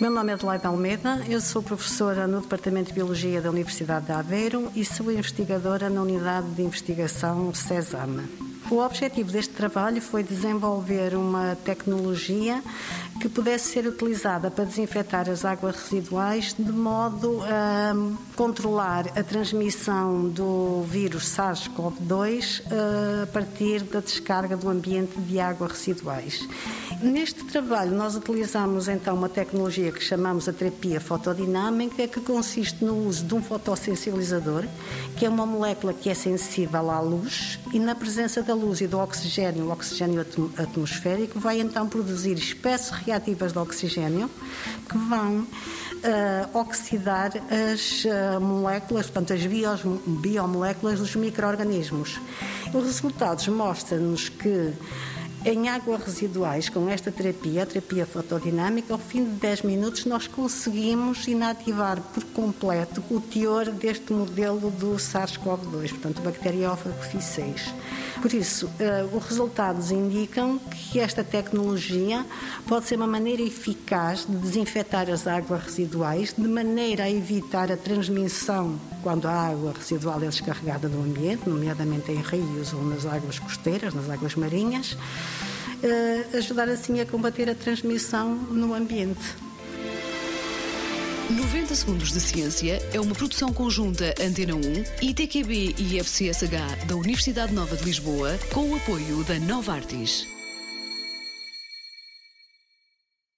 meu nome é Adelaide Almeida, eu sou professora no Departamento de Biologia da Universidade de Aveiro e sou investigadora na Unidade de Investigação CESAM. O objetivo deste trabalho foi desenvolver uma tecnologia que pudesse ser utilizada para desinfetar as águas residuais de modo a controlar a transmissão do vírus SARS-CoV-2 eh, a partir da descarga do ambiente de águas residuais. Neste trabalho, nós utilizamos então uma tecnologia que chamamos a terapia fotodinâmica, que consiste no uso de um fotossensibilizador, que é uma molécula que é sensível à luz, e na presença da luz e do oxigênio, o oxigênio atmosférico, vai então produzir espécies reativas de oxigênio que vão uh, oxidar as uh, moléculas, portanto, as bios, biomoléculas dos micro-organismos. Os resultados mostram-nos que em águas residuais, com esta terapia, a terapia fotodinâmica, ao fim de 10 minutos nós conseguimos inativar por completo o teor deste modelo do SARS-CoV-2, portanto, Bacteriófago F6. Por isso, uh, os resultados indicam que esta tecnologia pode ser uma maneira eficaz de desinfetar as águas residuais, de maneira a evitar a transmissão quando a água residual é descarregada no ambiente, nomeadamente em rios ou nas águas costeiras, nas águas marinhas, uh, ajudar assim a combater a transmissão no ambiente. 90 Segundos de Ciência é uma produção conjunta Antena 1, ITQB e FCSH da Universidade Nova de Lisboa, com o apoio da Nova Artis.